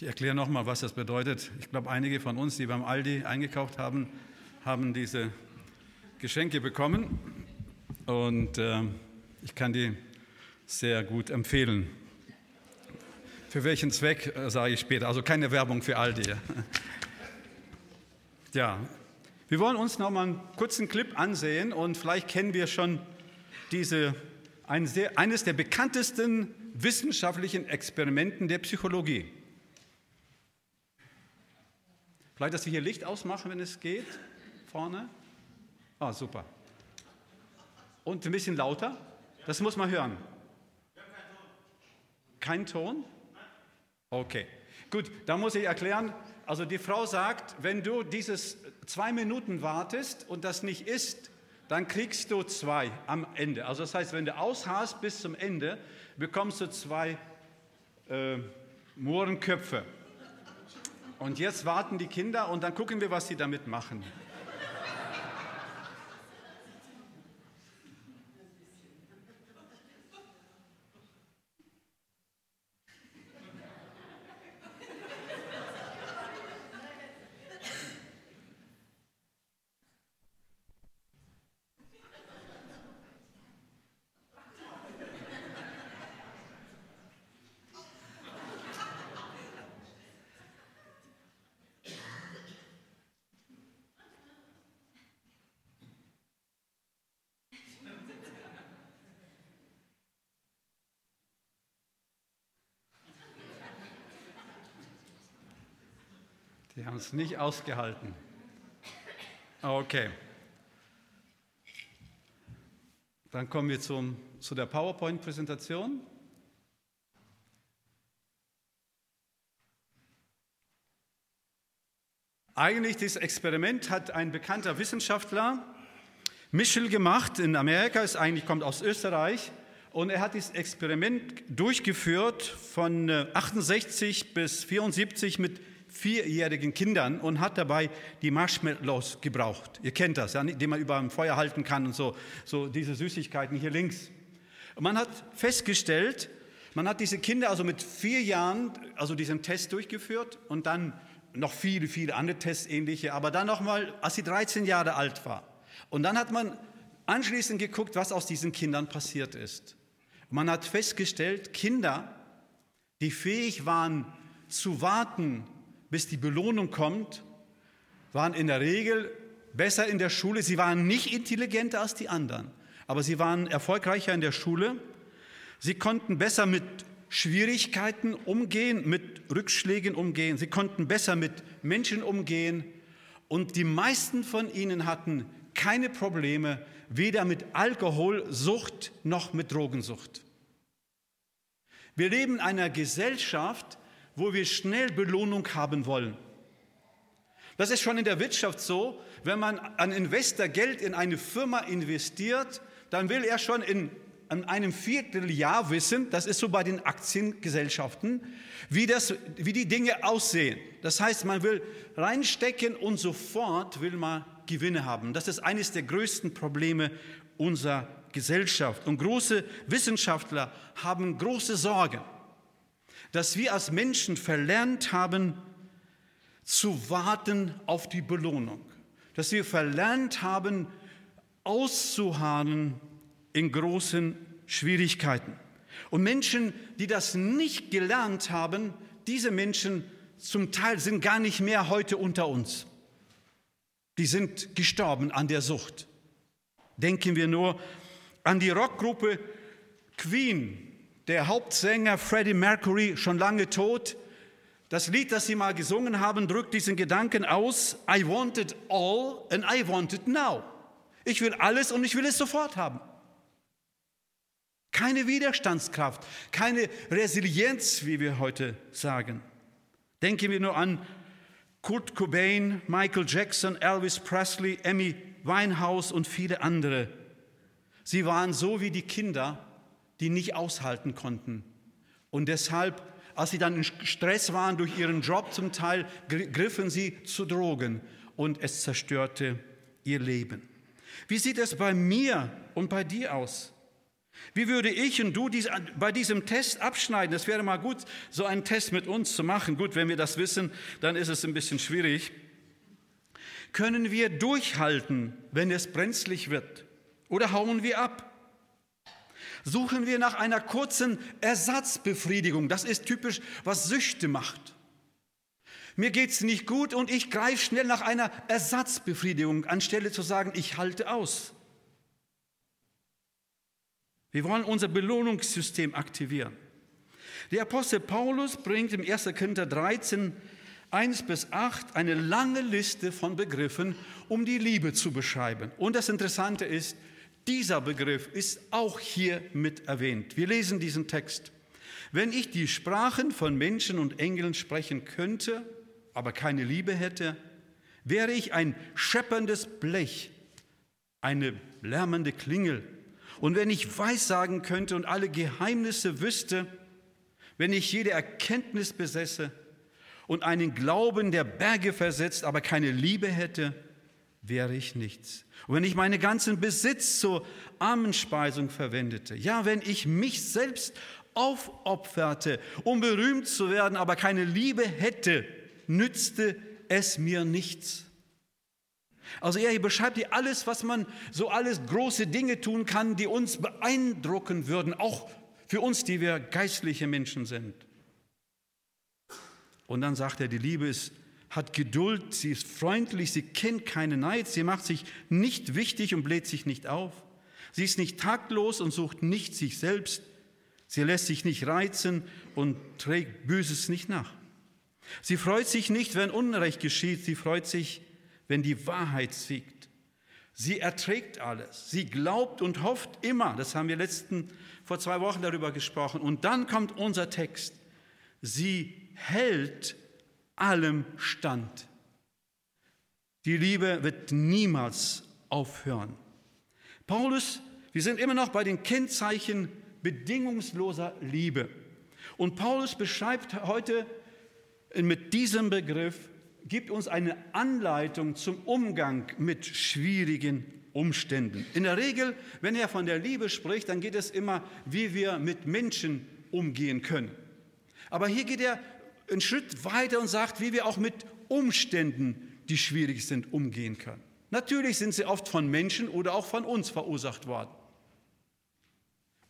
Ich erkläre nochmal, was das bedeutet. Ich glaube, einige von uns, die beim Aldi eingekauft haben, haben diese Geschenke bekommen und äh, ich kann die sehr gut empfehlen. Für welchen Zweck, äh, sage ich später. Also keine Werbung für Aldi. ja, wir wollen uns noch mal einen kurzen Clip ansehen und vielleicht kennen wir schon diese, ein sehr, eines der bekanntesten wissenschaftlichen Experimenten der Psychologie. Vielleicht, dass wir hier Licht ausmachen, wenn es geht, vorne. Ah, super. Und ein bisschen lauter. Das muss man hören. Kein Ton? Okay. Gut, da muss ich erklären. Also die Frau sagt, wenn du dieses zwei Minuten wartest und das nicht isst, dann kriegst du zwei am Ende. Also das heißt, wenn du ausharrst bis zum Ende, bekommst du zwei äh, Mohrenköpfe. Und jetzt warten die Kinder und dann gucken wir, was sie damit machen. Sie haben es nicht ausgehalten. Okay. Dann kommen wir zum, zu der PowerPoint-Präsentation. Eigentlich dieses Experiment hat ein bekannter Wissenschaftler, Michel, gemacht in Amerika, ist eigentlich kommt aus Österreich. Und er hat dieses Experiment durchgeführt von 68 äh, bis 74 mit vierjährigen Kindern und hat dabei die Marshmallows gebraucht. Ihr kennt das, ja, die man über dem Feuer halten kann und so, so diese Süßigkeiten hier links. Und man hat festgestellt, man hat diese Kinder also mit vier Jahren, also diesen Test durchgeführt und dann noch viele, viele andere Tests ähnliche, aber dann nochmal, als sie 13 Jahre alt war. Und dann hat man anschließend geguckt, was aus diesen Kindern passiert ist. Man hat festgestellt, Kinder, die fähig waren zu warten bis die Belohnung kommt, waren in der Regel besser in der Schule. Sie waren nicht intelligenter als die anderen, aber sie waren erfolgreicher in der Schule. Sie konnten besser mit Schwierigkeiten umgehen, mit Rückschlägen umgehen. Sie konnten besser mit Menschen umgehen. Und die meisten von ihnen hatten keine Probleme, weder mit Alkoholsucht noch mit Drogensucht. Wir leben in einer Gesellschaft, wo wir schnell Belohnung haben wollen. Das ist schon in der Wirtschaft so, wenn man ein Investor Geld in eine Firma investiert, dann will er schon in, in einem Vierteljahr wissen, das ist so bei den Aktiengesellschaften, wie, das, wie die Dinge aussehen. Das heißt, man will reinstecken und sofort will man Gewinne haben. Das ist eines der größten Probleme unserer Gesellschaft. Und große Wissenschaftler haben große Sorgen dass wir als Menschen verlernt haben, zu warten auf die Belohnung. Dass wir verlernt haben, auszuharren in großen Schwierigkeiten. Und Menschen, die das nicht gelernt haben, diese Menschen zum Teil sind gar nicht mehr heute unter uns. Die sind gestorben an der Sucht. Denken wir nur an die Rockgruppe Queen, der Hauptsänger Freddie Mercury, schon lange tot. Das Lied, das sie mal gesungen haben, drückt diesen Gedanken aus. I want it all and I want it now. Ich will alles und ich will es sofort haben. Keine Widerstandskraft, keine Resilienz, wie wir heute sagen. Denken wir nur an Kurt Cobain, Michael Jackson, Elvis Presley, Amy Winehouse und viele andere. Sie waren so wie die Kinder, die nicht aushalten konnten. Und deshalb, als sie dann in Stress waren durch ihren Job zum Teil, griffen sie zu Drogen und es zerstörte ihr Leben. Wie sieht es bei mir und bei dir aus? Wie würde ich und du dies, bei diesem Test abschneiden? Das wäre mal gut, so einen Test mit uns zu machen. Gut, wenn wir das wissen, dann ist es ein bisschen schwierig. Können wir durchhalten, wenn es brenzlig wird? Oder hauen wir ab? Suchen wir nach einer kurzen Ersatzbefriedigung? Das ist typisch, was Süchte macht. Mir geht es nicht gut und ich greife schnell nach einer Ersatzbefriedigung, anstelle zu sagen, ich halte aus. Wir wollen unser Belohnungssystem aktivieren. Der Apostel Paulus bringt im 1. Korinther 13, 1 bis 8 eine lange Liste von Begriffen, um die Liebe zu beschreiben. Und das Interessante ist, dieser Begriff ist auch hier mit erwähnt. Wir lesen diesen Text. Wenn ich die Sprachen von Menschen und Engeln sprechen könnte, aber keine Liebe hätte, wäre ich ein schepperndes Blech, eine lärmende Klingel und wenn ich Weissagen könnte und alle Geheimnisse wüsste, wenn ich jede Erkenntnis besäße und einen Glauben der Berge versetzt, aber keine Liebe hätte, wäre ich nichts. Und wenn ich meinen ganzen Besitz zur Armenspeisung verwendete, ja, wenn ich mich selbst aufopferte, um berühmt zu werden, aber keine Liebe hätte, nützte es mir nichts. Also er beschreibt hier alles, was man, so alles große Dinge tun kann, die uns beeindrucken würden, auch für uns, die wir geistliche Menschen sind. Und dann sagt er, die Liebe ist, hat Geduld, sie ist freundlich, sie kennt keinen Neid, sie macht sich nicht wichtig und bläht sich nicht auf. Sie ist nicht taktlos und sucht nicht sich selbst. Sie lässt sich nicht reizen und trägt Böses nicht nach. Sie freut sich nicht, wenn Unrecht geschieht, sie freut sich, wenn die Wahrheit siegt. Sie erträgt alles. Sie glaubt und hofft immer. Das haben wir letzten, vor zwei Wochen darüber gesprochen. Und dann kommt unser Text. Sie hält allem stand. Die Liebe wird niemals aufhören. Paulus, wir sind immer noch bei den Kennzeichen bedingungsloser Liebe. Und Paulus beschreibt heute mit diesem Begriff gibt uns eine Anleitung zum Umgang mit schwierigen Umständen. In der Regel, wenn er von der Liebe spricht, dann geht es immer, wie wir mit Menschen umgehen können. Aber hier geht er einen Schritt weiter und sagt, wie wir auch mit Umständen, die schwierig sind, umgehen können. Natürlich sind sie oft von Menschen oder auch von uns verursacht worden.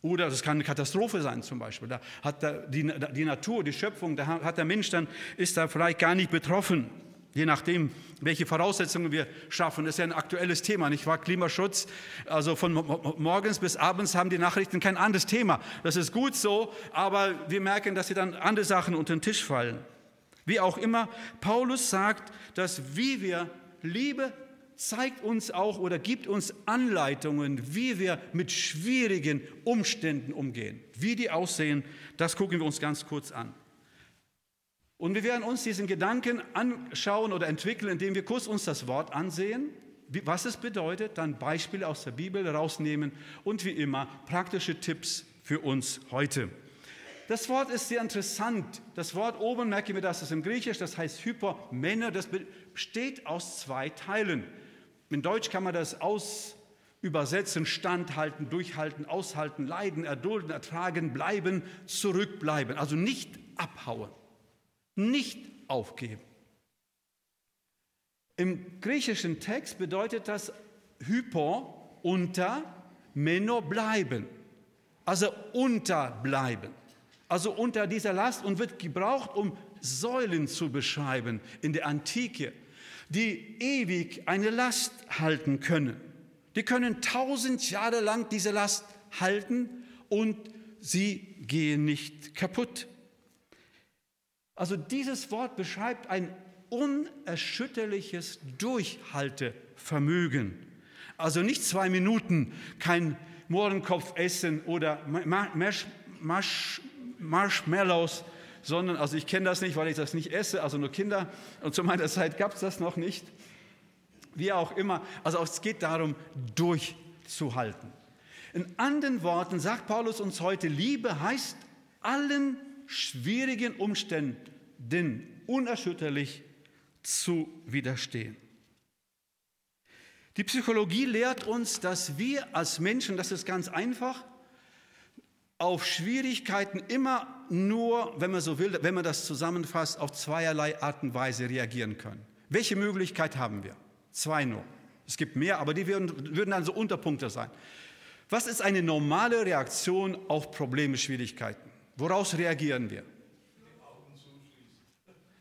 Oder das kann eine Katastrophe sein zum Beispiel. Da hat die, die Natur, die Schöpfung, da hat der Mensch dann, ist da vielleicht gar nicht betroffen. Je nachdem, welche Voraussetzungen wir schaffen. Das ist ja ein aktuelles Thema, nicht wahr? Klimaschutz. Also von morgens bis abends haben die Nachrichten kein anderes Thema. Das ist gut so, aber wir merken, dass sie dann andere Sachen unter den Tisch fallen. Wie auch immer, Paulus sagt, dass wie wir Liebe zeigt uns auch oder gibt uns Anleitungen, wie wir mit schwierigen Umständen umgehen. Wie die aussehen, das gucken wir uns ganz kurz an. Und wir werden uns diesen Gedanken anschauen oder entwickeln, indem wir kurz uns das Wort ansehen, was es bedeutet, dann Beispiele aus der Bibel rausnehmen und wie immer praktische Tipps für uns heute. Das Wort ist sehr interessant. Das Wort oben, merken wir, das ist im Griechisch, das heißt Hypermänner, das besteht aus zwei Teilen. In Deutsch kann man das aus übersetzen, standhalten, durchhalten, aushalten, leiden, erdulden, ertragen, bleiben, zurückbleiben. Also nicht abhauen, nicht aufgeben. Im griechischen Text bedeutet das hypo, unter, meno, bleiben. Also unterbleiben. Also unter dieser Last und wird gebraucht, um Säulen zu beschreiben in der Antike die ewig eine Last halten können. Die können tausend Jahre lang diese Last halten und sie gehen nicht kaputt. Also dieses Wort beschreibt ein unerschütterliches Durchhaltevermögen. Also nicht zwei Minuten kein Mohrenkopf essen oder Marshmallows sondern, also ich kenne das nicht, weil ich das nicht esse, also nur Kinder. Und zu meiner Zeit gab es das noch nicht. Wie auch immer. Also es geht darum, durchzuhalten. In anderen Worten sagt Paulus uns heute, Liebe heißt allen schwierigen Umständen unerschütterlich zu widerstehen. Die Psychologie lehrt uns, dass wir als Menschen, das ist ganz einfach, auf Schwierigkeiten immer nur, wenn man so will, wenn man das zusammenfasst, auf zweierlei Art und Weise reagieren können. Welche Möglichkeit haben wir? Zwei nur. Es gibt mehr, aber die würden, würden dann so Unterpunkte sein. Was ist eine normale Reaktion auf Probleme, Schwierigkeiten? Woraus reagieren wir?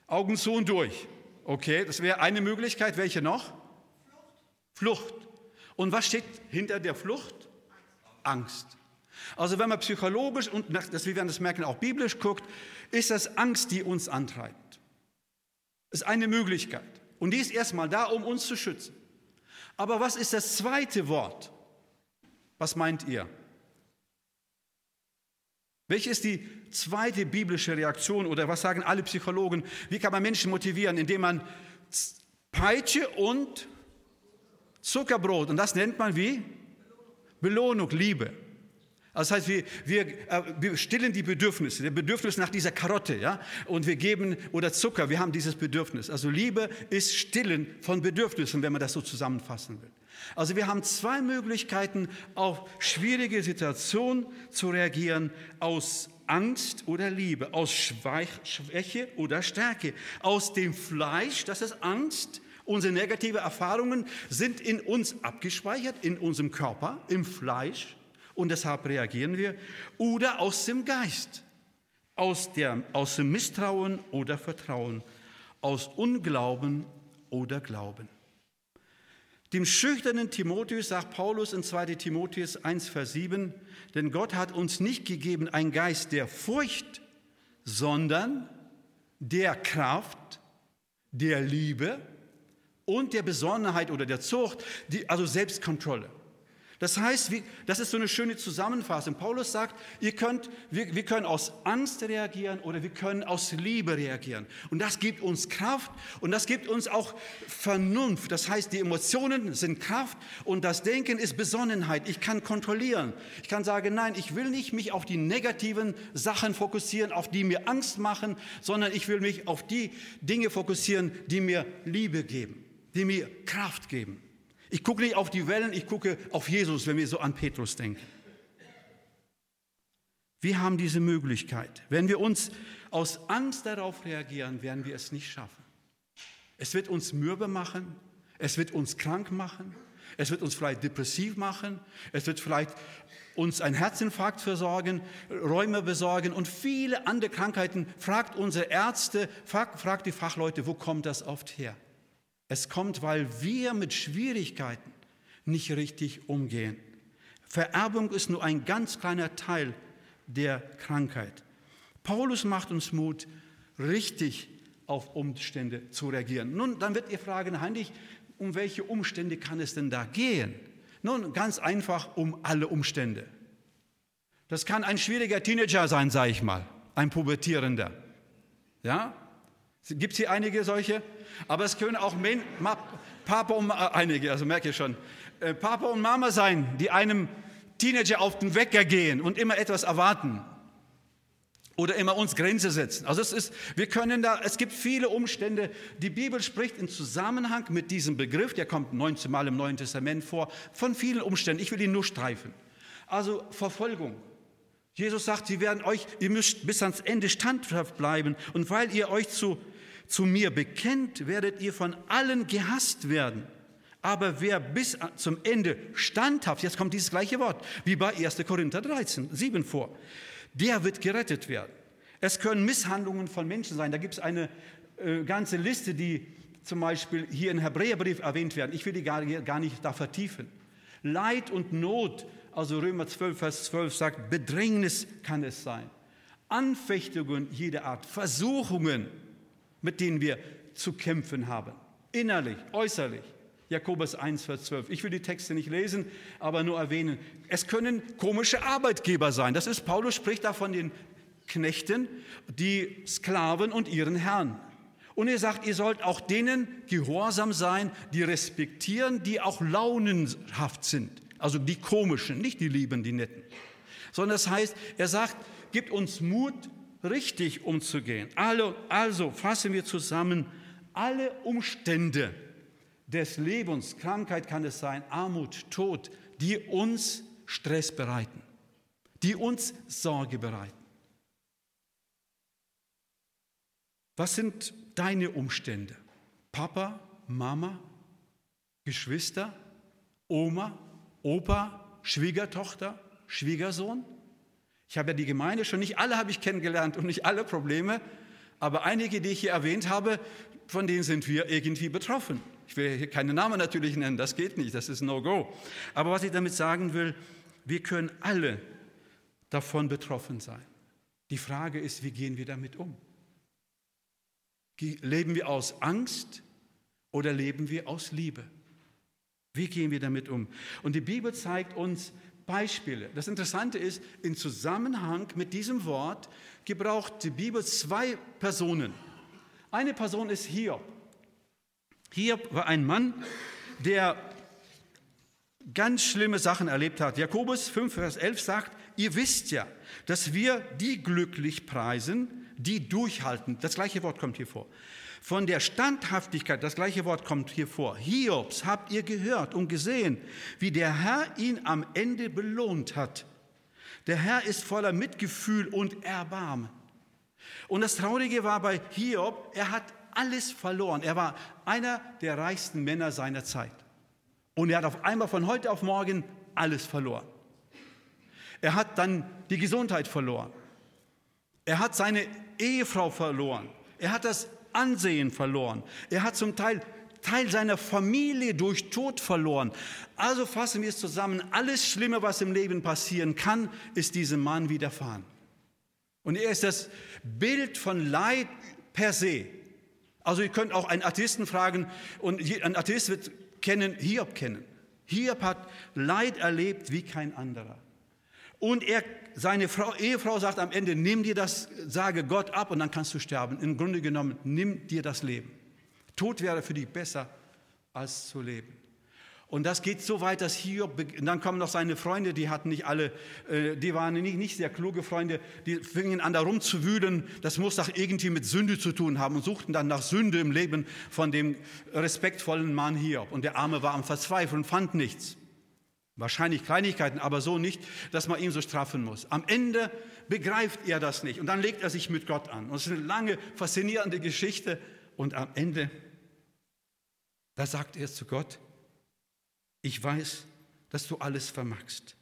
Augen zu und durch. Okay, das wäre eine Möglichkeit. Welche noch? Flucht. Flucht. Und was steht hinter der Flucht? Angst. Also wenn man psychologisch und, das, wir werden das merken, auch biblisch guckt, ist das Angst, die uns antreibt. Das ist eine Möglichkeit. Und die ist erstmal da, um uns zu schützen. Aber was ist das zweite Wort? Was meint ihr? Welche ist die zweite biblische Reaktion oder was sagen alle Psychologen? Wie kann man Menschen motivieren, indem man Peitsche und Zuckerbrot, und das nennt man wie? Belohnung, Liebe. Das heißt, wir, wir, äh, wir stillen die Bedürfnisse, der Bedürfnis nach dieser Karotte, ja, und wir geben, oder Zucker, wir haben dieses Bedürfnis. Also Liebe ist Stillen von Bedürfnissen, wenn man das so zusammenfassen will. Also wir haben zwei Möglichkeiten, auf schwierige Situationen zu reagieren, aus Angst oder Liebe, aus Schwäche oder Stärke, aus dem Fleisch, das ist Angst, Unsere negativen Erfahrungen sind in uns abgespeichert, in unserem Körper, im Fleisch und deshalb reagieren wir, oder aus dem Geist, aus, der, aus dem Misstrauen oder Vertrauen, aus Unglauben oder Glauben. Dem schüchternen Timotheus sagt Paulus in 2 Timotheus 1, Vers 7, denn Gott hat uns nicht gegeben ein Geist der Furcht, sondern der Kraft, der Liebe und der Besonnenheit oder der Zucht, die, also Selbstkontrolle. Das heißt, das ist so eine schöne Zusammenfassung. Paulus sagt, ihr könnt, wir, wir können aus Angst reagieren oder wir können aus Liebe reagieren. Und das gibt uns Kraft und das gibt uns auch Vernunft. Das heißt, die Emotionen sind Kraft und das Denken ist Besonnenheit. Ich kann kontrollieren. Ich kann sagen, nein, ich will nicht mich auf die negativen Sachen fokussieren, auf die mir Angst machen, sondern ich will mich auf die Dinge fokussieren, die mir Liebe geben, die mir Kraft geben. Ich gucke nicht auf die Wellen, ich gucke auf Jesus, wenn wir so an Petrus denken. Wir haben diese Möglichkeit. Wenn wir uns aus Angst darauf reagieren, werden wir es nicht schaffen. Es wird uns mürbe machen, es wird uns krank machen, es wird uns vielleicht depressiv machen, es wird vielleicht uns einen Herzinfarkt versorgen, Räume besorgen und viele andere Krankheiten. Fragt unsere Ärzte, fragt, fragt die Fachleute, wo kommt das oft her? Es kommt, weil wir mit Schwierigkeiten nicht richtig umgehen. Vererbung ist nur ein ganz kleiner Teil der Krankheit. Paulus macht uns Mut, richtig auf Umstände zu reagieren. Nun, dann wird ihr fragen, Heinrich, um welche Umstände kann es denn da gehen? Nun, ganz einfach um alle Umstände. Das kann ein schwieriger Teenager sein, sage ich mal, ein Pubertierender. Ja? Gibt es hier einige solche? Aber es können auch Men Papa und äh, einige, also merke ich schon, äh, Papa und Mama sein, die einem Teenager auf den Wecker gehen und immer etwas erwarten oder immer uns Grenze setzen. Also es ist, wir können da, es gibt viele Umstände. Die Bibel spricht in Zusammenhang mit diesem Begriff, der kommt 19 Mal im Neuen Testament vor, von vielen Umständen. Ich will ihn nur streifen. Also Verfolgung. Jesus sagt, sie werden euch, ihr müsst bis ans Ende standhaft bleiben und weil ihr euch zu zu mir bekennt, werdet ihr von allen gehasst werden. Aber wer bis zum Ende standhaft, jetzt kommt dieses gleiche Wort, wie bei 1. Korinther 13, 7 vor, der wird gerettet werden. Es können Misshandlungen von Menschen sein. Da gibt es eine äh, ganze Liste, die zum Beispiel hier im Hebräerbrief erwähnt werden. Ich will die gar, gar nicht da vertiefen. Leid und Not, also Römer 12, Vers 12 sagt, Bedrängnis kann es sein. Anfechtungen jeder Art, Versuchungen, mit denen wir zu kämpfen haben. Innerlich, äußerlich. Jakobus 1, Vers 12. Ich will die Texte nicht lesen, aber nur erwähnen. Es können komische Arbeitgeber sein. Das ist, Paulus spricht da von den Knechten, die Sklaven und ihren Herrn. Und er sagt, ihr sollt auch denen gehorsam sein, die respektieren, die auch launenhaft sind. Also die komischen, nicht die lieben, die netten. Sondern das heißt, er sagt, gibt uns Mut, richtig umzugehen. Also, also fassen wir zusammen, alle Umstände des Lebens, Krankheit kann es sein, Armut, Tod, die uns Stress bereiten, die uns Sorge bereiten. Was sind deine Umstände? Papa, Mama, Geschwister, Oma, Opa, Schwiegertochter, Schwiegersohn? Ich habe ja die Gemeinde schon nicht alle habe ich kennengelernt und nicht alle Probleme, aber einige, die ich hier erwähnt habe, von denen sind wir irgendwie betroffen. Ich will hier keine Namen natürlich nennen, das geht nicht, das ist No-Go. Aber was ich damit sagen will, wir können alle davon betroffen sein. Die Frage ist, wie gehen wir damit um? Leben wir aus Angst oder leben wir aus Liebe? Wie gehen wir damit um? Und die Bibel zeigt uns Beispiele. Das Interessante ist, in Zusammenhang mit diesem Wort gebraucht die Bibel zwei Personen. Eine Person ist Hiob. Hiob war ein Mann, der ganz schlimme Sachen erlebt hat. Jakobus 5, Vers 11 sagt, ihr wisst ja, dass wir die glücklich preisen, die durchhalten. Das gleiche Wort kommt hier vor. Von der Standhaftigkeit, das gleiche Wort kommt hier vor. Hiobs habt ihr gehört und gesehen, wie der Herr ihn am Ende belohnt hat. Der Herr ist voller Mitgefühl und Erbarmen. Und das Traurige war bei Hiob, er hat alles verloren. Er war einer der reichsten Männer seiner Zeit. Und er hat auf einmal von heute auf morgen alles verloren. Er hat dann die Gesundheit verloren. Er hat seine Ehefrau verloren. Er hat das Ansehen verloren. Er hat zum Teil Teil seiner Familie durch Tod verloren. Also fassen wir es zusammen. Alles Schlimme, was im Leben passieren kann, ist diesem Mann widerfahren. Und er ist das Bild von Leid per se. Also ihr könnt auch einen Atheisten fragen und ein Atheist wird kennen, Hiob kennen. Hiob hat Leid erlebt wie kein anderer. Und er, seine Frau, Ehefrau sagt am Ende, nimm dir das, sage Gott ab und dann kannst du sterben. Im Grunde genommen, nimm dir das Leben. Tod wäre für dich besser als zu leben. Und das geht so weit, dass Hiob, dann kommen noch seine Freunde, die hatten nicht alle, äh, die waren nicht, nicht sehr kluge Freunde, die fingen an da rumzuwühlen, das muss doch irgendwie mit Sünde zu tun haben und suchten dann nach Sünde im Leben von dem respektvollen Mann Hiob. Und der Arme war am Verzweifeln, fand nichts. Wahrscheinlich Kleinigkeiten, aber so nicht, dass man ihn so straffen muss. Am Ende begreift er das nicht und dann legt er sich mit Gott an. Und es ist eine lange, faszinierende Geschichte. Und am Ende, da sagt er zu Gott, ich weiß, dass du alles vermagst.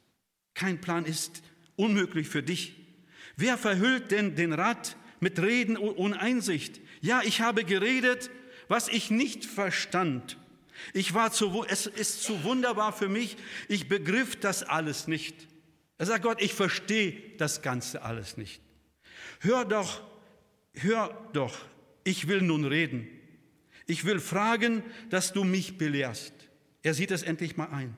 Kein Plan ist unmöglich für dich. Wer verhüllt denn den Rat mit Reden ohne Einsicht? Ja, ich habe geredet, was ich nicht verstand. Ich war zu, es ist zu wunderbar für mich. Ich begriff das alles nicht. Er sagt Gott, ich verstehe das Ganze alles nicht. Hör doch, hör doch, ich will nun reden. Ich will fragen, dass du mich belehrst. Er sieht es endlich mal ein.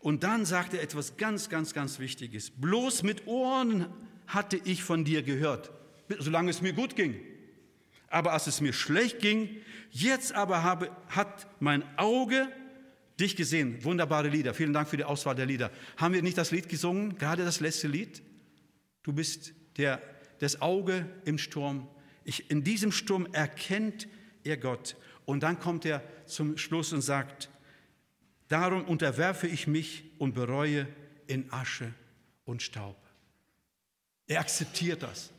Und dann sagt er etwas ganz, ganz, ganz Wichtiges. Bloß mit Ohren hatte ich von dir gehört, solange es mir gut ging. Aber als es mir schlecht ging, Jetzt aber habe, hat mein Auge dich gesehen. Wunderbare Lieder. Vielen Dank für die Auswahl der Lieder. Haben wir nicht das Lied gesungen, gerade das letzte Lied? Du bist der, das Auge im Sturm. Ich, in diesem Sturm erkennt er Gott. Und dann kommt er zum Schluss und sagt, darum unterwerfe ich mich und bereue in Asche und Staub. Er akzeptiert das.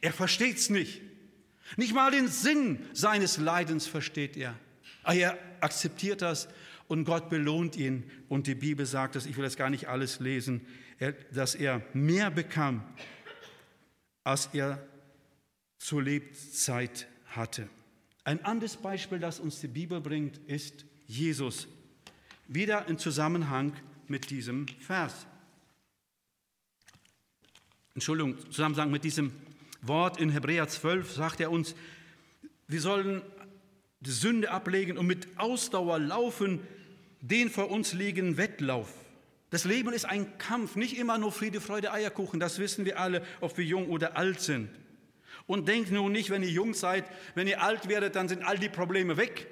Er versteht es nicht. Nicht mal den Sinn seines Leidens versteht er. Aber er akzeptiert das und Gott belohnt ihn. Und die Bibel sagt es, ich will das gar nicht alles lesen, dass er mehr bekam, als er zur Lebzeit hatte. Ein anderes Beispiel, das uns die Bibel bringt, ist Jesus. Wieder im Zusammenhang mit diesem Vers. Entschuldigung, Zusammenhang mit diesem Wort in Hebräer 12 sagt er uns, wir sollen die Sünde ablegen und mit Ausdauer laufen, den vor uns liegenden Wettlauf. Das Leben ist ein Kampf, nicht immer nur Friede, Freude, Eierkuchen, das wissen wir alle, ob wir jung oder alt sind. Und denkt nun nicht, wenn ihr jung seid, wenn ihr alt werdet, dann sind all die Probleme weg,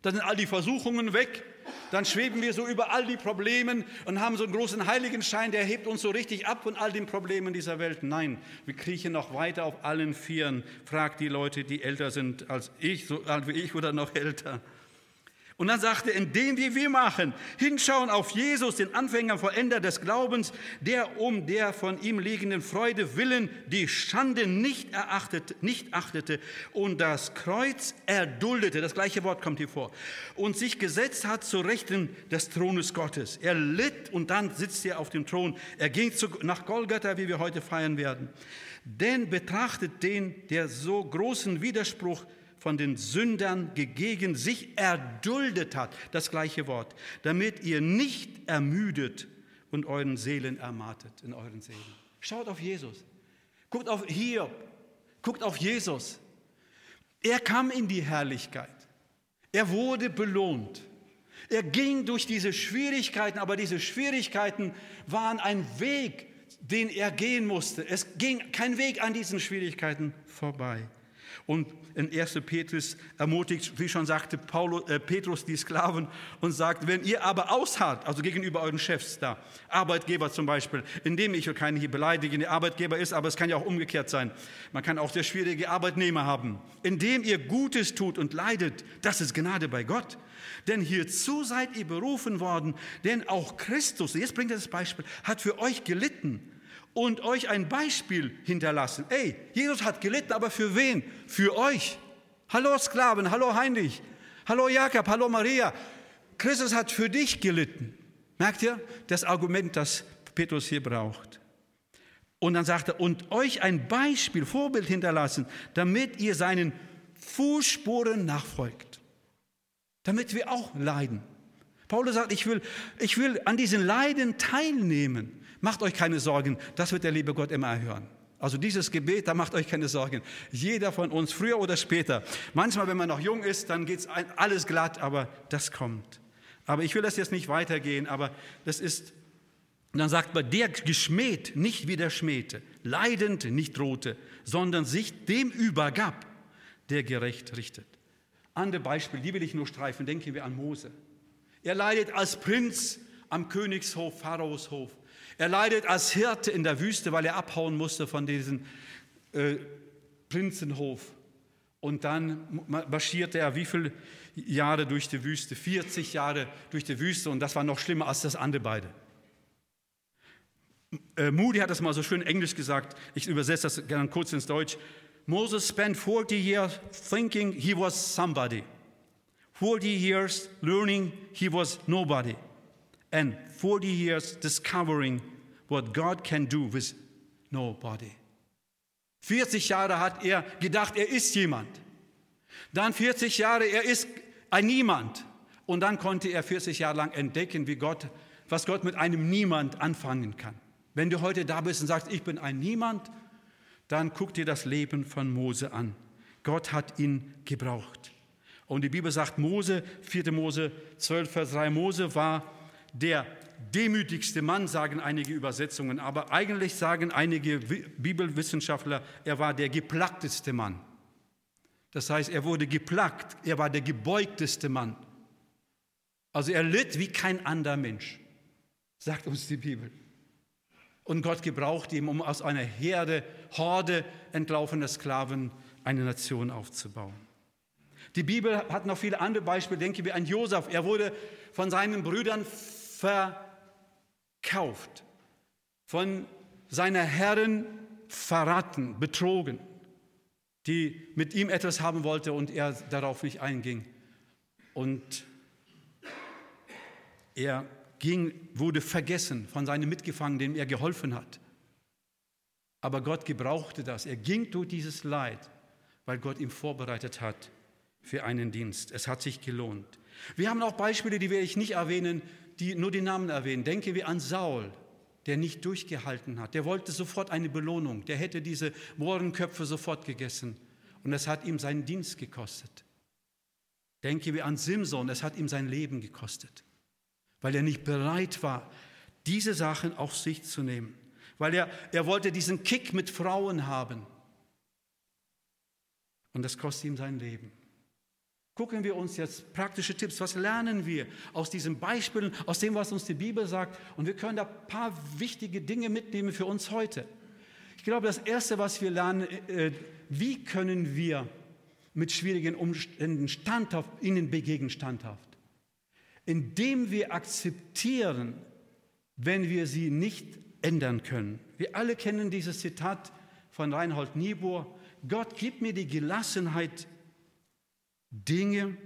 dann sind all die Versuchungen weg, dann schweben wir so über all die Probleme und haben so einen großen Heiligenschein, der hebt uns so richtig ab von all den Problemen dieser Welt. Nein, wir kriechen noch weiter auf allen Vieren. Fragt die Leute, die älter sind als ich, so alt wie ich oder noch älter. Und dann sagte er, indem wir wir machen, hinschauen auf Jesus, den Anfänger, Vollender des Glaubens, der um der von ihm liegenden Freude willen die Schande nicht erachtete, nicht achtete und das Kreuz erduldete, das gleiche Wort kommt hier vor, und sich gesetzt hat zu Rechten des Thrones Gottes. Er litt und dann sitzt er auf dem Thron. Er ging zu, nach Golgatha, wie wir heute feiern werden. Denn betrachtet den, der so großen Widerspruch von den Sündern gegen sich erduldet hat, das gleiche Wort, damit ihr nicht ermüdet und euren Seelen ermattet, in euren Seelen. Schaut auf Jesus. Guckt auf Hiob. Guckt auf Jesus. Er kam in die Herrlichkeit. Er wurde belohnt. Er ging durch diese Schwierigkeiten, aber diese Schwierigkeiten waren ein Weg, den er gehen musste. Es ging kein Weg an diesen Schwierigkeiten vorbei. Und in 1. Petrus ermutigt, wie schon sagte Paulus, äh, Petrus die Sklaven und sagt, wenn ihr aber ausharrt, also gegenüber euren Chefs da, Arbeitgeber zum Beispiel, indem ich keinen hier beleidigen, der Arbeitgeber ist, aber es kann ja auch umgekehrt sein. Man kann auch sehr schwierige Arbeitnehmer haben. Indem ihr Gutes tut und leidet, das ist Gnade bei Gott. Denn hierzu seid ihr berufen worden, denn auch Christus, jetzt bringt er das Beispiel, hat für euch gelitten und euch ein Beispiel hinterlassen. Ey, Jesus hat gelitten, aber für wen? Für euch. Hallo Sklaven, hallo Heinrich, hallo Jakob, hallo Maria. Christus hat für dich gelitten. Merkt ihr das Argument, das Petrus hier braucht? Und dann sagt er, und euch ein Beispiel, Vorbild hinterlassen, damit ihr seinen Fußspuren nachfolgt. Damit wir auch leiden. Paulus sagt, ich will, ich will an diesen Leiden teilnehmen. Macht euch keine Sorgen, das wird der liebe Gott immer erhören. Also dieses Gebet, da macht euch keine Sorgen. Jeder von uns, früher oder später. Manchmal, wenn man noch jung ist, dann geht es alles glatt, aber das kommt. Aber ich will das jetzt nicht weitergehen, aber das ist, dann sagt man, der geschmäht, nicht wie der schmähte, leidend, nicht drohte, sondern sich dem übergab, der gerecht richtet. Andere Beispiele, die will ich nur streifen, denken wir an Mose. Er leidet als Prinz am Königshof, Pharaos Hof. Er leidet als Hirte in der Wüste, weil er abhauen musste von diesem äh, Prinzenhof. Und dann marschierte er wie viele Jahre durch die Wüste? 40 Jahre durch die Wüste und das war noch schlimmer als das andere beide. Äh, Moody hat das mal so schön englisch gesagt, ich übersetze das gerne kurz ins Deutsch. Moses spent 40 years thinking he was somebody. 40 years learning he was nobody and 40 years discovering what God can do with nobody. 40 Jahre hat er gedacht, er ist jemand. Dann 40 Jahre, er ist ein Niemand. Und dann konnte er 40 Jahre lang entdecken, wie Gott, was Gott mit einem Niemand anfangen kann. Wenn du heute da bist und sagst, ich bin ein Niemand, dann guck dir das Leben von Mose an. Gott hat ihn gebraucht. Und die Bibel sagt, Mose, 4. Mose 12, Vers 3, Mose war der demütigste Mann, sagen einige Übersetzungen, aber eigentlich sagen einige Bibelwissenschaftler, er war der geplagteste Mann. Das heißt, er wurde geplagt, er war der gebeugteste Mann. Also er litt wie kein anderer Mensch, sagt uns die Bibel. Und Gott gebraucht ihn, um aus einer Herde, Horde entlaufener Sklaven eine Nation aufzubauen. Die Bibel hat noch viele andere Beispiele. Denken wir an Josef. Er wurde von seinen Brüdern verkauft, von seiner Herren verraten, betrogen, die mit ihm etwas haben wollte und er darauf nicht einging. Und er ging, wurde vergessen von seinem Mitgefangenen, dem er geholfen hat. Aber Gott gebrauchte das. Er ging durch dieses Leid, weil Gott ihm vorbereitet hat für einen Dienst. Es hat sich gelohnt. Wir haben auch Beispiele, die werde ich nicht erwähnen, die nur die Namen erwähnen. Denke wie an Saul, der nicht durchgehalten hat. Der wollte sofort eine Belohnung. Der hätte diese Mohrenköpfe sofort gegessen. Und es hat ihm seinen Dienst gekostet. Denke wie an Simson, es hat ihm sein Leben gekostet. Weil er nicht bereit war, diese Sachen auf sich zu nehmen. Weil er, er wollte diesen Kick mit Frauen haben. Und das kostet ihm sein Leben. Gucken wir uns jetzt praktische Tipps, was lernen wir aus diesen Beispielen, aus dem, was uns die Bibel sagt. Und wir können da ein paar wichtige Dinge mitnehmen für uns heute. Ich glaube, das Erste, was wir lernen, äh, wie können wir mit schwierigen Umständen standhaft, ihnen begegnen standhaft. indem wir akzeptieren, wenn wir sie nicht ändern können. Wir alle kennen dieses Zitat von Reinhold Niebuhr. Gott gibt mir die Gelassenheit, Dinge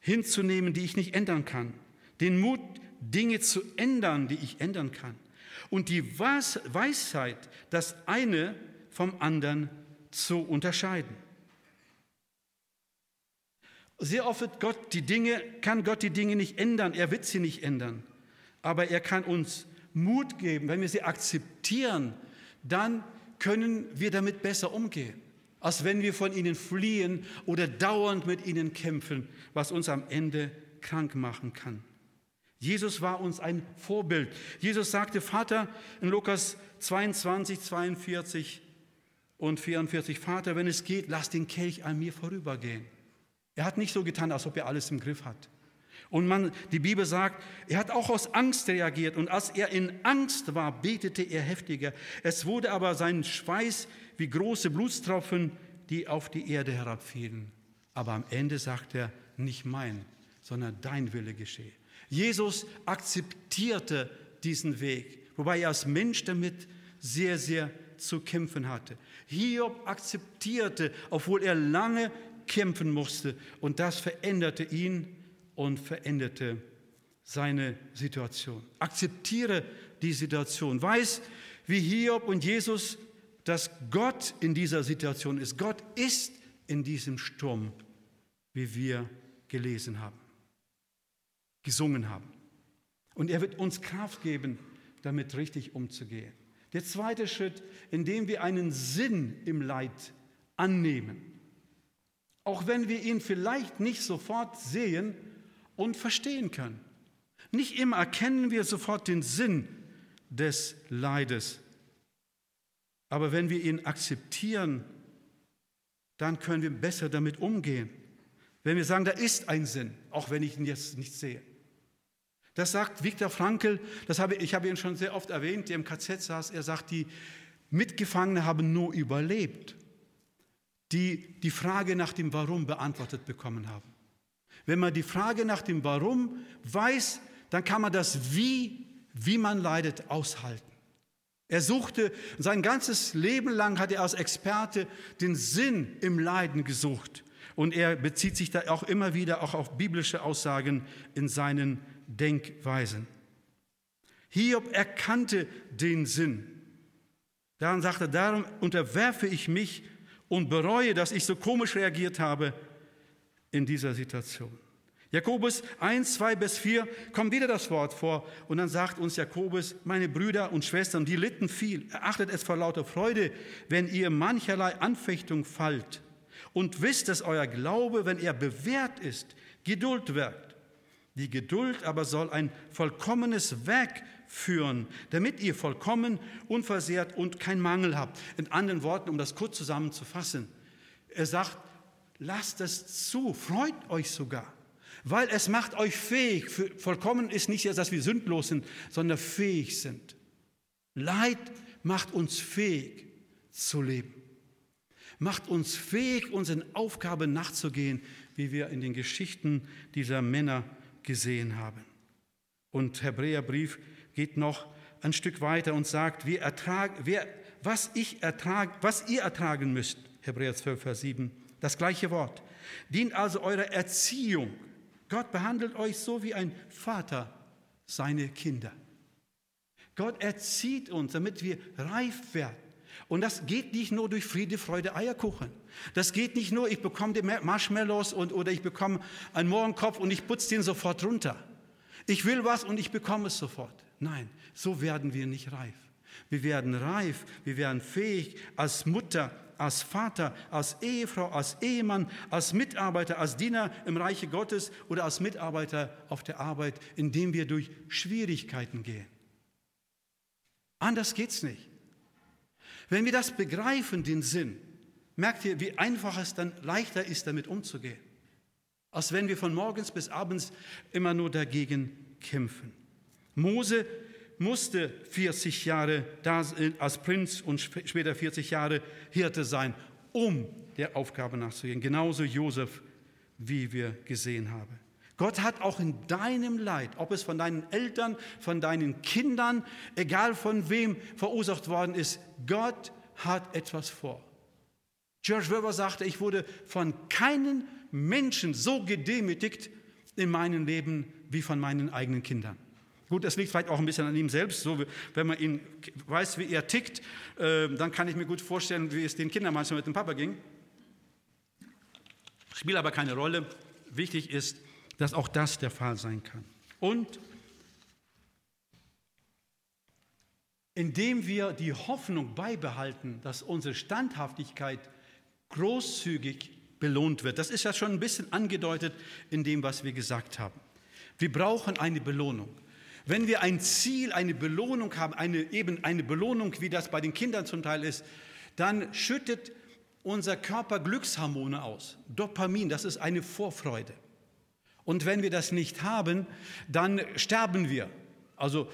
hinzunehmen, die ich nicht ändern kann. Den Mut, Dinge zu ändern, die ich ändern kann. Und die Weisheit, das eine vom anderen zu unterscheiden. Sehr oft wird Gott die Dinge, kann Gott die Dinge nicht ändern, er wird sie nicht ändern. Aber er kann uns Mut geben, wenn wir sie akzeptieren, dann können wir damit besser umgehen, als wenn wir von ihnen fliehen oder dauernd mit ihnen kämpfen, was uns am Ende krank machen kann. Jesus war uns ein Vorbild. Jesus sagte, Vater, in Lukas 22, 42 und 44, Vater, wenn es geht, lass den Kelch an mir vorübergehen. Er hat nicht so getan, als ob er alles im Griff hat. Und man, die Bibel sagt, er hat auch aus Angst reagiert und als er in Angst war, betete er heftiger. Es wurde aber sein Schweiß wie große Blutstropfen, die auf die Erde herabfielen. Aber am Ende sagt er, nicht mein, sondern dein Wille geschehe. Jesus akzeptierte diesen Weg, wobei er als Mensch damit sehr, sehr zu kämpfen hatte. Hiob akzeptierte, obwohl er lange kämpfen musste, und das veränderte ihn und veränderte seine Situation. Akzeptiere die Situation. Weiß, wie Hiob und Jesus, dass Gott in dieser Situation ist. Gott ist in diesem Sturm, wie wir gelesen haben gesungen haben. Und er wird uns Kraft geben, damit richtig umzugehen. Der zweite Schritt, indem wir einen Sinn im Leid annehmen. Auch wenn wir ihn vielleicht nicht sofort sehen und verstehen können. Nicht immer erkennen wir sofort den Sinn des Leides. Aber wenn wir ihn akzeptieren, dann können wir besser damit umgehen. Wenn wir sagen, da ist ein Sinn, auch wenn ich ihn jetzt nicht sehe. Das sagt Viktor Frankl, das habe, ich habe ihn schon sehr oft erwähnt, der im KZ saß. Er sagt, die Mitgefangenen haben nur überlebt, die die Frage nach dem Warum beantwortet bekommen haben. Wenn man die Frage nach dem Warum weiß, dann kann man das Wie, wie man leidet, aushalten. Er suchte, sein ganzes Leben lang hat er als Experte den Sinn im Leiden gesucht. Und er bezieht sich da auch immer wieder auch auf biblische Aussagen in seinen Denkweisen. Hiob erkannte den Sinn. Daran sagte er, darum unterwerfe ich mich und bereue, dass ich so komisch reagiert habe in dieser Situation. Jakobus 1, 2 bis 4 kommt wieder das Wort vor und dann sagt uns Jakobus, meine Brüder und Schwestern, die litten viel, erachtet es vor lauter Freude, wenn ihr mancherlei Anfechtung fallt und wisst, dass euer Glaube, wenn er bewährt ist, Geduld wirkt. Die Geduld aber soll ein vollkommenes Werk führen, damit ihr vollkommen, unversehrt und kein Mangel habt. In anderen Worten, um das kurz zusammenzufassen, er sagt, lasst es zu, freut euch sogar, weil es macht euch fähig. Vollkommen ist nicht dass wir sündlos sind, sondern fähig sind. Leid macht uns fähig zu leben, macht uns fähig, unseren Aufgaben nachzugehen, wie wir in den Geschichten dieser Männer gesehen haben. Und Hebräerbrief geht noch ein Stück weiter und sagt, wir ertragen, wer, was, ich ertrag, was ihr ertragen müsst, Hebräer 12, Vers 7, das gleiche Wort, dient also eurer Erziehung. Gott behandelt euch so wie ein Vater seine Kinder. Gott erzieht uns, damit wir reif werden. Und das geht nicht nur durch Friede, Freude, Eierkuchen. Das geht nicht nur, ich bekomme die Marshmallows und, oder ich bekomme einen Mohrenkopf und ich putze den sofort runter. Ich will was und ich bekomme es sofort. Nein, so werden wir nicht reif. Wir werden reif, wir werden fähig als Mutter, als Vater, als Ehefrau, als Ehemann, als Mitarbeiter, als Diener im Reiche Gottes oder als Mitarbeiter auf der Arbeit, indem wir durch Schwierigkeiten gehen. Anders geht es nicht. Wenn wir das begreifen, den Sinn, merkt ihr, wie einfach es dann leichter ist, damit umzugehen, als wenn wir von morgens bis abends immer nur dagegen kämpfen. Mose musste 40 Jahre da, als Prinz und später 40 Jahre Hirte sein, um der Aufgabe nachzugehen. Genauso Josef, wie wir gesehen haben. Gott hat auch in deinem Leid, ob es von deinen Eltern, von deinen Kindern, egal von wem verursacht worden ist, Gott hat etwas vor. George Weber sagte, ich wurde von keinem Menschen so gedemütigt in meinem Leben wie von meinen eigenen Kindern. Gut, das liegt vielleicht auch ein bisschen an ihm selbst. So, wenn man ihn weiß, wie er tickt, äh, dann kann ich mir gut vorstellen, wie es den Kindern manchmal mit dem Papa ging. Spielt aber keine Rolle. Wichtig ist, dass auch das der Fall sein kann. Und indem wir die Hoffnung beibehalten, dass unsere Standhaftigkeit großzügig belohnt wird. Das ist ja schon ein bisschen angedeutet in dem, was wir gesagt haben. Wir brauchen eine Belohnung. Wenn wir ein Ziel, eine Belohnung haben, eine, eben eine Belohnung, wie das bei den Kindern zum Teil ist, dann schüttet unser Körper Glückshormone aus. Dopamin, das ist eine Vorfreude. Und wenn wir das nicht haben, dann sterben wir. Also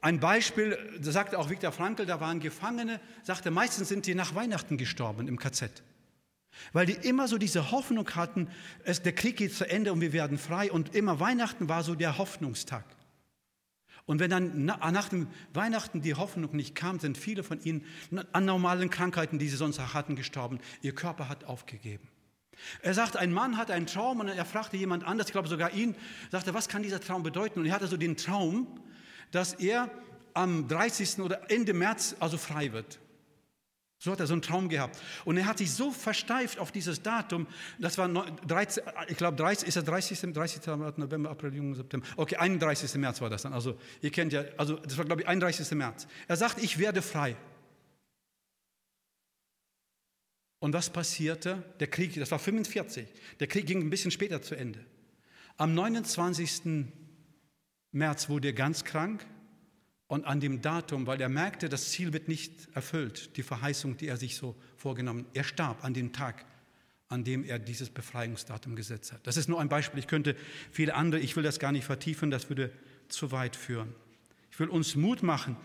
ein Beispiel, sagte auch Viktor Frankl, da waren Gefangene, sagte, meistens sind die nach Weihnachten gestorben im KZ. Weil die immer so diese Hoffnung hatten, es, der Krieg geht zu Ende und wir werden frei. Und immer Weihnachten war so der Hoffnungstag. Und wenn dann nach dem Weihnachten die Hoffnung nicht kam, sind viele von ihnen an normalen Krankheiten, die sie sonst hatten, gestorben. Ihr Körper hat aufgegeben. Er sagt, ein Mann hat einen Traum und er fragte jemand anders, ich glaube sogar ihn, sagte, was kann dieser Traum bedeuten? Und er hatte so den Traum, dass er am 30. oder Ende März also frei wird. So hat er so einen Traum gehabt. Und er hat sich so versteift auf dieses Datum, das war 13, ich glaube, 30, ist er 30. 30. November, April, Juni, September. Okay, 31. März war das dann. Also, ihr kennt ja, also, das war, glaube ich, 31. März. Er sagt, ich werde frei. Und was passierte? Der Krieg, das war 45. Der Krieg ging ein bisschen später zu Ende. Am 29. März wurde er ganz krank und an dem Datum, weil er merkte, das Ziel wird nicht erfüllt, die Verheißung, die er sich so vorgenommen. Er starb an dem Tag, an dem er dieses Befreiungsdatum gesetzt hat. Das ist nur ein Beispiel. Ich könnte viele andere, ich will das gar nicht vertiefen, das würde zu weit führen. Ich will uns Mut machen,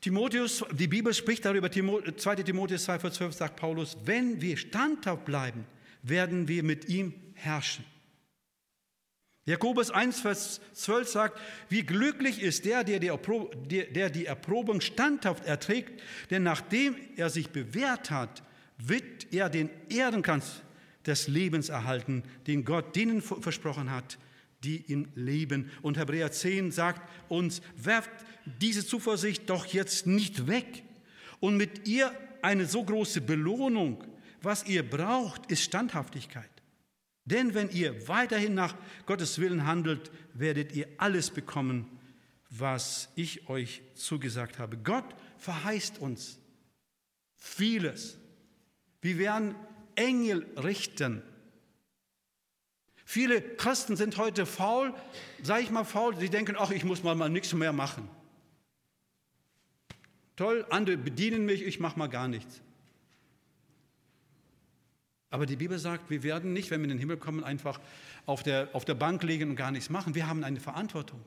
Timotheus, die Bibel spricht darüber, 2 Timotheus 2, Vers 12 sagt Paulus, wenn wir standhaft bleiben, werden wir mit ihm herrschen. Jakobus 1, Vers 12 sagt, wie glücklich ist der, der die, der die Erprobung standhaft erträgt, denn nachdem er sich bewährt hat, wird er den Ehrenkranz des Lebens erhalten, den Gott denen versprochen hat, die ihn leben. Und Hebräer 10 sagt uns, werft diese Zuversicht doch jetzt nicht weg. Und mit ihr eine so große Belohnung. Was ihr braucht, ist Standhaftigkeit. Denn wenn ihr weiterhin nach Gottes Willen handelt, werdet ihr alles bekommen, was ich euch zugesagt habe. Gott verheißt uns vieles. Wir werden Engel richten. Viele Christen sind heute faul, sage ich mal faul, sie denken, ach, ich muss mal, mal nichts mehr machen. Toll, andere bedienen mich, ich mache mal gar nichts. Aber die Bibel sagt, wir werden nicht, wenn wir in den Himmel kommen, einfach auf der, auf der Bank liegen und gar nichts machen. Wir haben eine Verantwortung.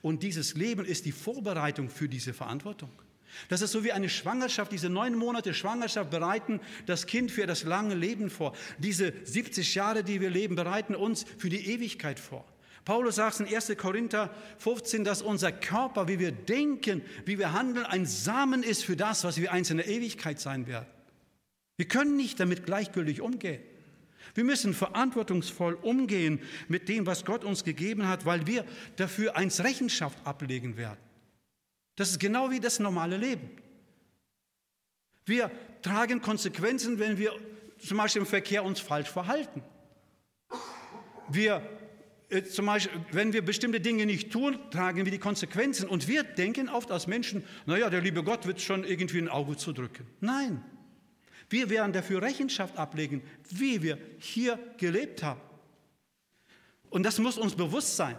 Und dieses Leben ist die Vorbereitung für diese Verantwortung. Das ist so wie eine Schwangerschaft. Diese neun Monate Schwangerschaft bereiten das Kind für das lange Leben vor. Diese 70 Jahre, die wir leben, bereiten uns für die Ewigkeit vor. Paulus sagt in 1. Korinther 15, dass unser Körper, wie wir denken, wie wir handeln, ein Samen ist für das, was wir einst in der Ewigkeit sein werden. Wir können nicht damit gleichgültig umgehen. Wir müssen verantwortungsvoll umgehen mit dem, was Gott uns gegeben hat, weil wir dafür eins Rechenschaft ablegen werden. Das ist genau wie das normale Leben. Wir tragen Konsequenzen, wenn wir zum Beispiel im Verkehr uns falsch verhalten. Wir äh, zum Beispiel, wenn wir bestimmte Dinge nicht tun, tragen wir die Konsequenzen. Und wir denken oft als Menschen, naja, der liebe Gott wird schon irgendwie ein Auge zudrücken. Nein, wir werden dafür Rechenschaft ablegen, wie wir hier gelebt haben. Und das muss uns bewusst sein,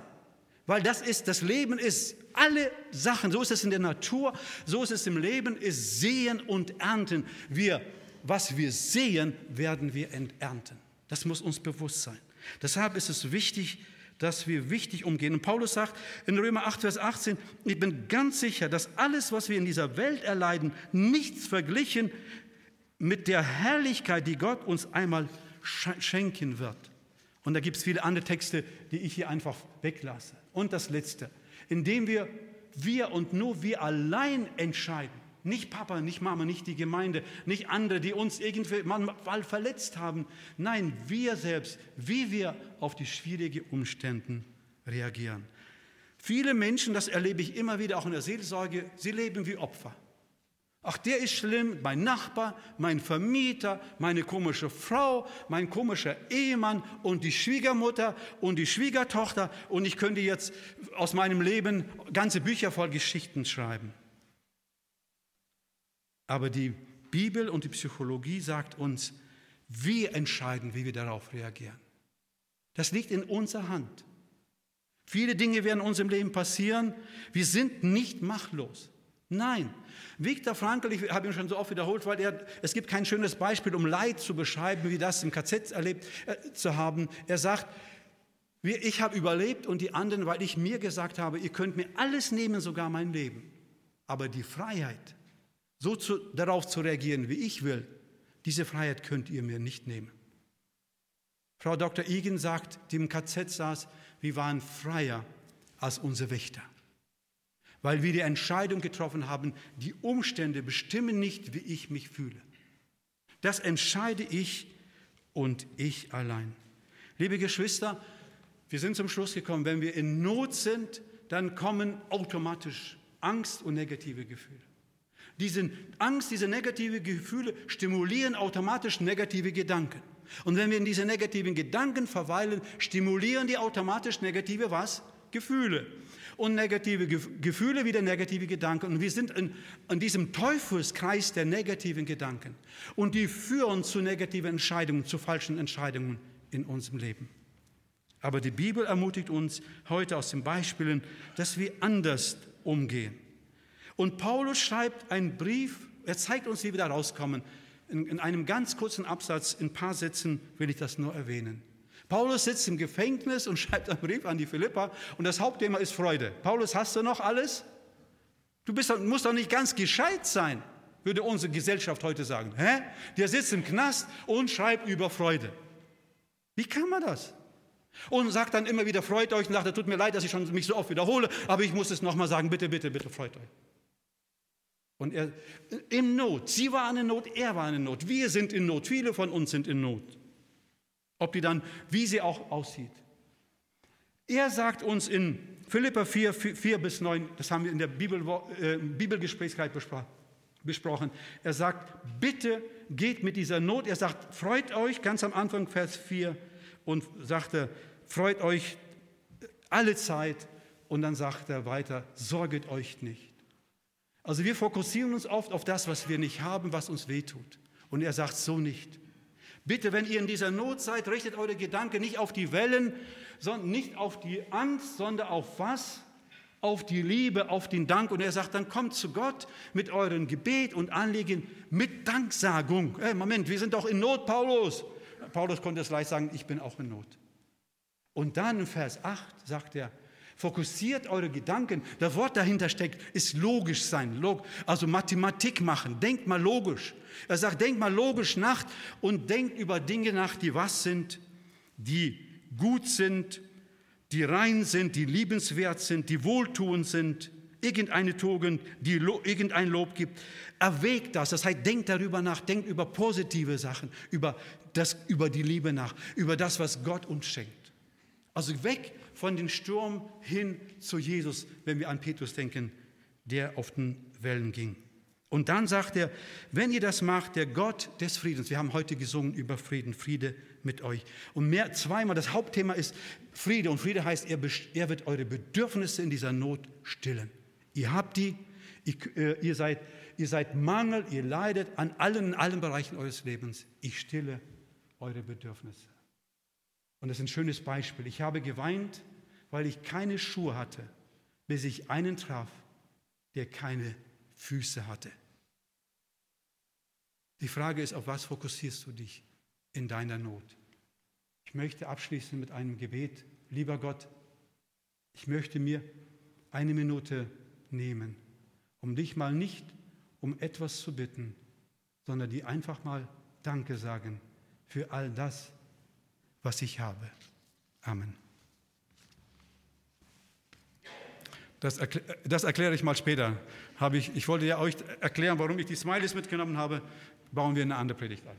weil das ist, das Leben ist alle Sachen, so ist es in der Natur, so ist es im Leben, ist Sehen und Ernten. Wir, was wir sehen, werden wir enternten. Das muss uns bewusst sein. Deshalb ist es wichtig, dass wir wichtig umgehen. Und Paulus sagt in Römer 8, Vers 18, ich bin ganz sicher, dass alles, was wir in dieser Welt erleiden, nichts verglichen mit der Herrlichkeit, die Gott uns einmal schenken wird. Und da gibt es viele andere Texte, die ich hier einfach weglasse. Und das Letzte, indem wir, wir und nur wir allein entscheiden, nicht Papa, nicht Mama, nicht die Gemeinde, nicht andere, die uns irgendwie mal verletzt haben. Nein, wir selbst, wie wir auf die schwierigen Umstände reagieren. Viele Menschen, das erlebe ich immer wieder auch in der Seelsorge, sie leben wie Opfer. Ach, der ist schlimm, mein Nachbar, mein Vermieter, meine komische Frau, mein komischer Ehemann und die Schwiegermutter und die Schwiegertochter und ich könnte jetzt aus meinem Leben ganze Bücher voll Geschichten schreiben. Aber die Bibel und die Psychologie sagt uns, wir entscheiden, wie wir darauf reagieren. Das liegt in unserer Hand. Viele Dinge werden uns im Leben passieren. Wir sind nicht machtlos. Nein. Viktor Frankl, ich habe ihn schon so oft wiederholt, weil er, es gibt kein schönes Beispiel, um Leid zu beschreiben, wie das im KZ erlebt äh, zu haben. Er sagt, ich habe überlebt und die anderen, weil ich mir gesagt habe, ihr könnt mir alles nehmen, sogar mein Leben. Aber die Freiheit, so zu, darauf zu reagieren, wie ich will, diese Freiheit könnt ihr mir nicht nehmen. Frau Dr. Igen sagt, die im KZ saß, wir waren freier als unsere Wächter, weil wir die Entscheidung getroffen haben, die Umstände bestimmen nicht, wie ich mich fühle. Das entscheide ich und ich allein. Liebe Geschwister, wir sind zum Schluss gekommen, wenn wir in Not sind, dann kommen automatisch Angst und negative Gefühle. Diese Angst, diese negative Gefühle stimulieren automatisch negative Gedanken. Und wenn wir in diese negativen Gedanken verweilen, stimulieren die automatisch negative was? Gefühle. Und negative Gefühle wieder negative Gedanken. Und wir sind in, in diesem Teufelskreis der negativen Gedanken. Und die führen zu negativen Entscheidungen, zu falschen Entscheidungen in unserem Leben. Aber die Bibel ermutigt uns heute aus den Beispielen, dass wir anders umgehen. Und Paulus schreibt einen Brief, er zeigt uns, wie wir da rauskommen. In, in einem ganz kurzen Absatz, in ein paar Sätzen will ich das nur erwähnen. Paulus sitzt im Gefängnis und schreibt einen Brief an die Philippa und das Hauptthema ist Freude. Paulus, hast du noch alles? Du bist, musst doch nicht ganz gescheit sein, würde unsere Gesellschaft heute sagen. Hä? Der sitzt im Knast und schreibt über Freude. Wie kann man das? Und sagt dann immer wieder, freut euch und sagt, tut mir leid, dass ich schon mich so oft wiederhole, aber ich muss es nochmal sagen, bitte, bitte, bitte, freut euch. Und er in Not. Sie waren in Not, er war in Not. Wir sind in Not. Viele von uns sind in Not. Ob die dann, wie sie auch aussieht. Er sagt uns in Philippa 4, 4 bis 9, das haben wir in der Bibel, äh, Bibelgesprächskeit besprochen. Er sagt, bitte geht mit dieser Not. Er sagt, freut euch, ganz am Anfang, Vers 4, und sagte, freut euch alle Zeit. Und dann sagt er weiter, sorget euch nicht. Also wir fokussieren uns oft auf das, was wir nicht haben, was uns wehtut. Und er sagt so nicht. Bitte, wenn ihr in dieser Not seid, richtet eure Gedanken nicht auf die Wellen, sondern nicht auf die Angst, sondern auf was? Auf die Liebe, auf den Dank. Und er sagt, dann kommt zu Gott mit euren Gebet und Anliegen mit Danksagung. Hey, Moment, wir sind doch in Not, Paulus. Paulus konnte es leicht sagen, ich bin auch in Not. Und dann in Vers 8 sagt er, Fokussiert eure Gedanken. Das Wort dahinter steckt, ist logisch sein, also Mathematik machen. Denkt mal logisch. Er sagt, denkt mal logisch nach und denkt über Dinge nach, die was sind, die gut sind, die rein sind, die liebenswert sind, die wohltuend sind, irgendeine Tugend, die irgendein Lob gibt. Erwägt das, das heißt, denkt darüber nach, denkt über positive Sachen, über, das, über die Liebe nach, über das, was Gott uns schenkt. Also weg von dem Sturm hin zu Jesus, wenn wir an Petrus denken, der auf den Wellen ging. Und dann sagt er, wenn ihr das macht, der Gott des Friedens, wir haben heute gesungen über Frieden, Friede mit euch. Und mehr, zweimal, das Hauptthema ist Friede. Und Friede heißt, er, er wird eure Bedürfnisse in dieser Not stillen. Ihr habt die, ihr, äh, ihr, seid, ihr seid Mangel, ihr leidet an allen, in allen Bereichen eures Lebens. Ich stille eure Bedürfnisse. Und das ist ein schönes Beispiel. Ich habe geweint, weil ich keine Schuhe hatte, bis ich einen traf, der keine Füße hatte. Die Frage ist, auf was fokussierst du dich in deiner Not? Ich möchte abschließen mit einem Gebet. Lieber Gott, ich möchte mir eine Minute nehmen, um dich mal nicht um etwas zu bitten, sondern dir einfach mal Danke sagen für all das, was ich habe. Amen. Das, erkl das erkläre ich mal später. Ich, ich wollte ja euch erklären, warum ich die Smileys mitgenommen habe. Bauen wir eine andere Predigt an.